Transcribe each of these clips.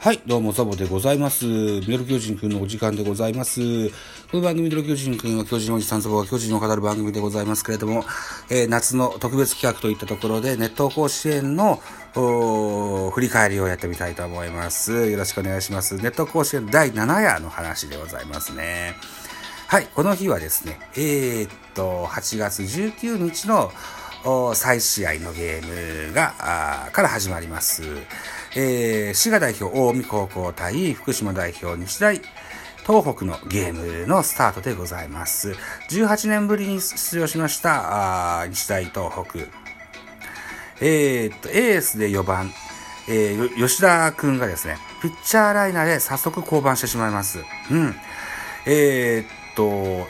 はい、どうも、ザボでございます。ミドル巨人くんのお時間でございます。この番組、ミドル巨人くんは巨人おじさんザボが巨人を語る番組でございますけれども、えー、夏の特別企画といったところで、熱湯甲子園の振り返りをやってみたいと思います。よろしくお願いします。熱湯甲子園第7夜の話でございますね。はい、この日はですね、えー、っと、8月19日の再試合のゲームが、から始まります。えー、滋賀代表大見高校対福島代表日大東北のゲームのスタートでございます。18年ぶりに出場しました日大東北。えー、っと、エースで4番、えー、吉田くんがですね、ピッチャーライナーで早速降板してしまいます。うん。えー、っと、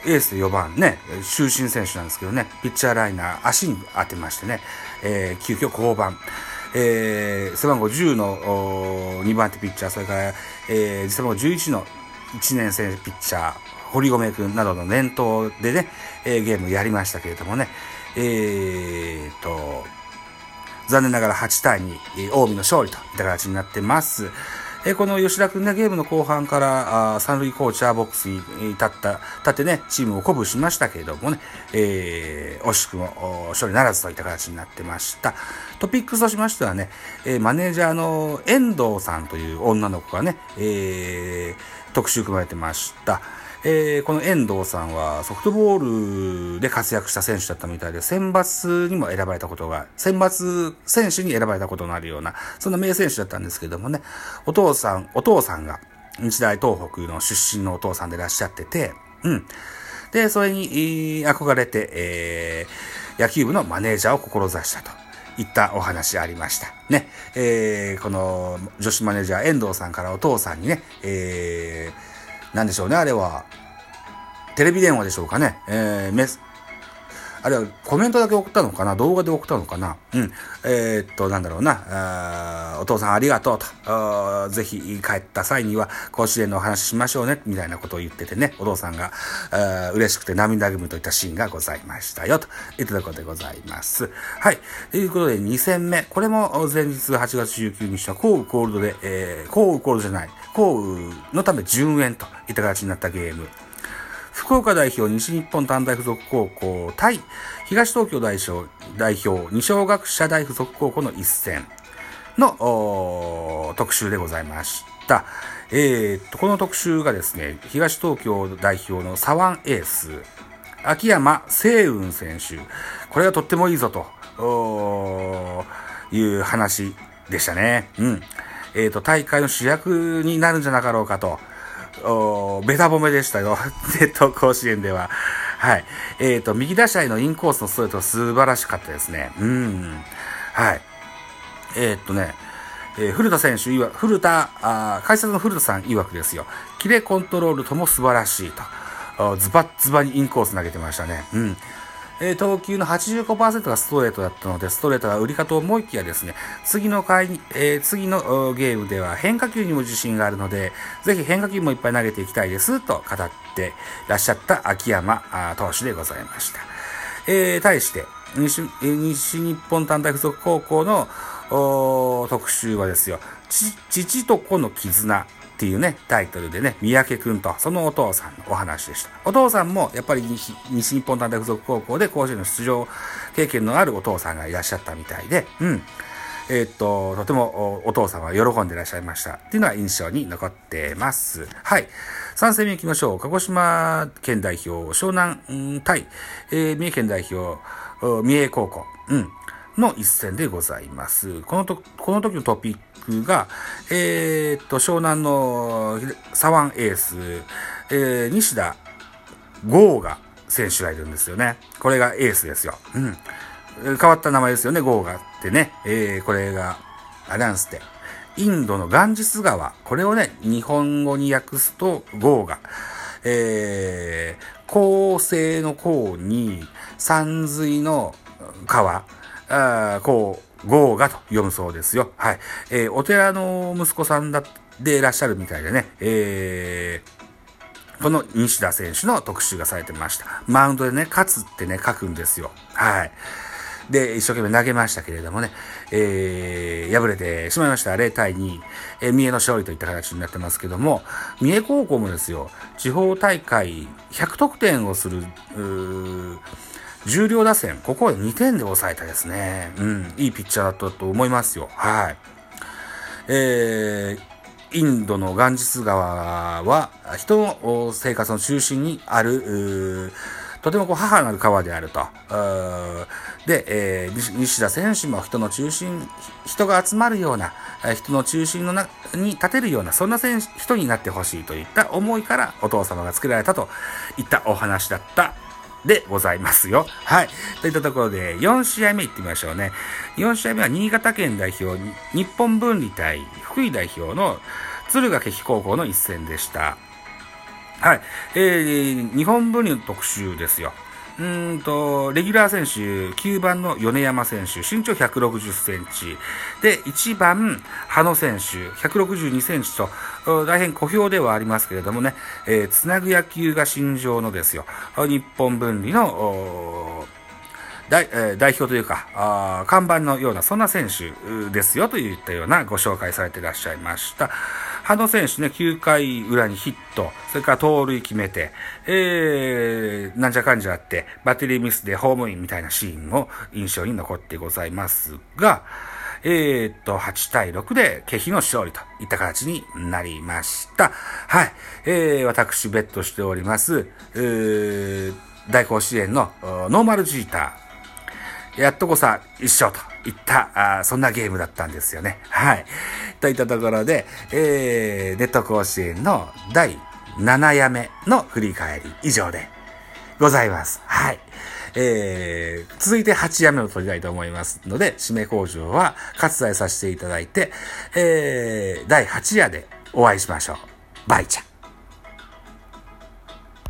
エースで4番ね、終身選手なんですけどね、ピッチャーライナー足に当てましてね、えー、急遽降板。えー、背番号10の2番手ピッチャー、それから、えー、背番号11の1年生ピッチャー、堀米君などの念頭でね、えー、ゲームやりましたけれどもね、えー、と、残念ながら8対2、近江の勝利といった形になってます。えこの吉田君が、ゲームの後半からあ三塁コーチャーボックスに立った、立ってね、チームを鼓舞しましたけれどもね、えー、惜しくも勝利ならずといった形になってました。トピックスとしましてはね、えー、マネージャーの遠藤さんという女の子がね、えー、特集組まれてました。えー、この遠藤さんはソフトボールで活躍した選手だったみたいで、選抜にも選ばれたことが、選抜選手に選ばれたことのあるような、そんな名選手だったんですけどもね、お父さん、お父さんが日大東北の出身のお父さんでいらっしゃってて、うん。で、それに憧れて、えー、野球部のマネージャーを志したと。いったお話ありました。ね。えー、この女子マネージャー遠藤さんからお父さんにね、えー、なんでしょうね、あれは。テレビ電話でしょうかね。えー、メス、あれはコメントだけ送ったのかな？動画で送ったのかな？うん。えー、っと、なんだろうな。お父さんありがとうと。ぜひ帰った際には甲子園のお話しましょうね。みたいなことを言っててね。お父さんが嬉しくて涙ぐむといったシーンがございましたよ。といったところでございます。はい。ということで2戦目。これも前日8月19日の降雨コールドで、えー、降雨コールドじゃない。降雨のため順延といった形になったゲーム。福岡代表西日本短大附属高校対東東京代表代表二小学社大附属高校の一戦の特集でございました。えー、と、この特集がですね、東東京代表の左腕エース、秋山聖雲選手。これがとってもいいぞと、いう話でしたね。うん。えっ、と、大会の主役になるんじゃなかろうかと。おベタ褒めでしたよ。ネット甲子園では。はい。えっ、ー、と、右打者へのインコースのストレート素晴らしかったですね。うん。はい。えっ、とね、えー、古田選手いわ、古田、あ解説の古田さん曰くですよ。キレコントロールとも素晴らしいと。ズバッズバにインコース投げてましたね。うん。えー、投球の85%がストレートだったので、ストレートが売りかと思いきやですね、次の回に、えー、次のゲームでは変化球にも自信があるので、ぜひ変化球もいっぱい投げていきたいですと語っていらっしゃった秋山投手でございました。えー、対して西、西日本短大附属高校の特集はですよ、父と子の絆っていうね、タイトルでね、三宅くんとそのお父さんのお話でした。お父さんもやっぱり西日本短大附属高校で甲子園の出場経験のあるお父さんがいらっしゃったみたいで、うん。えー、っと、とてもお父さんは喜んでいらっしゃいました。っていうのは印象に残ってます。はい。3戦目行きましょう。鹿児島県代表、湘南対、えー、三重県代表、三重高校。うん。の一戦でございます。このと、この時のトピックが、えー、っと、湘南の左腕エース、えー、西田豪が選手がいるんですよね。これがエースですよ。うん。変わった名前ですよね、豪がってね。えー、これが、あれなんすって。インドのガンジス川。これをね、日本語に訳すと、豪が。えー、構成の項に、山水の川。あこう、ゴーガと読むそうですよ。はい。えー、お寺の息子さんだでいらっしゃるみたいでね、えー、この西田選手の特集がされてました。マウンドでね、勝つってね、書くんですよ。はい。で、一生懸命投げましたけれどもね、えー、敗れてしまいました。0対2、えー、三重の勝利といった形になってますけども、三重高校もですよ、地方大会100得点をする、重量打線、ここは2点で抑えたですね。うん、いいピッチャーだったと思いますよ。はい。えー、インドのガンジス川は人の生活の中心にある、とてもこう母なる川であると。で、えー、西田選手も人の中心、人が集まるような、人の中心のなに立てるような、そんな選手人になってほしいといった思いからお父様が作られたといったお話だったでございますよ。はい。といったところで、4試合目行ってみましょうね。4試合目は新潟県代表、日本分離対福井代表の敦賀気比高校の一戦でした。はい。えー、日本分離の特集ですよ。うんと、レギュラー選手、9番の米山選手、身長160センチ。で、1番、羽野選手、162センチと、大変小兵ではありますけれどもね、えー、つなぐ野球が心情のですよ、日本分離の、代、代表というかあ、看板のような、そんな選手ですよといったようなご紹介されていらっしゃいました。羽野選手ね、9回裏にヒット、それから盗塁決めて、えー、なんじゃかんじゃあって、バッテリーミスでホームインみたいなシーンも印象に残ってございますが、えー、っと、8対6で、景品の勝利といった形になりました。はい。えー、私、ベットしております、えー、大甲子園のノーマルジーター。やっとこさ一緒といったあ、そんなゲームだったんですよね。はい。といったところで、えー、ネット甲子園の第7夜目の振り返り以上でございます。はい。えー、続いて8夜目を取りたいと思いますので、締め工場は割愛させていただいて、えー、第8夜でお会いしましょう。バイチャ。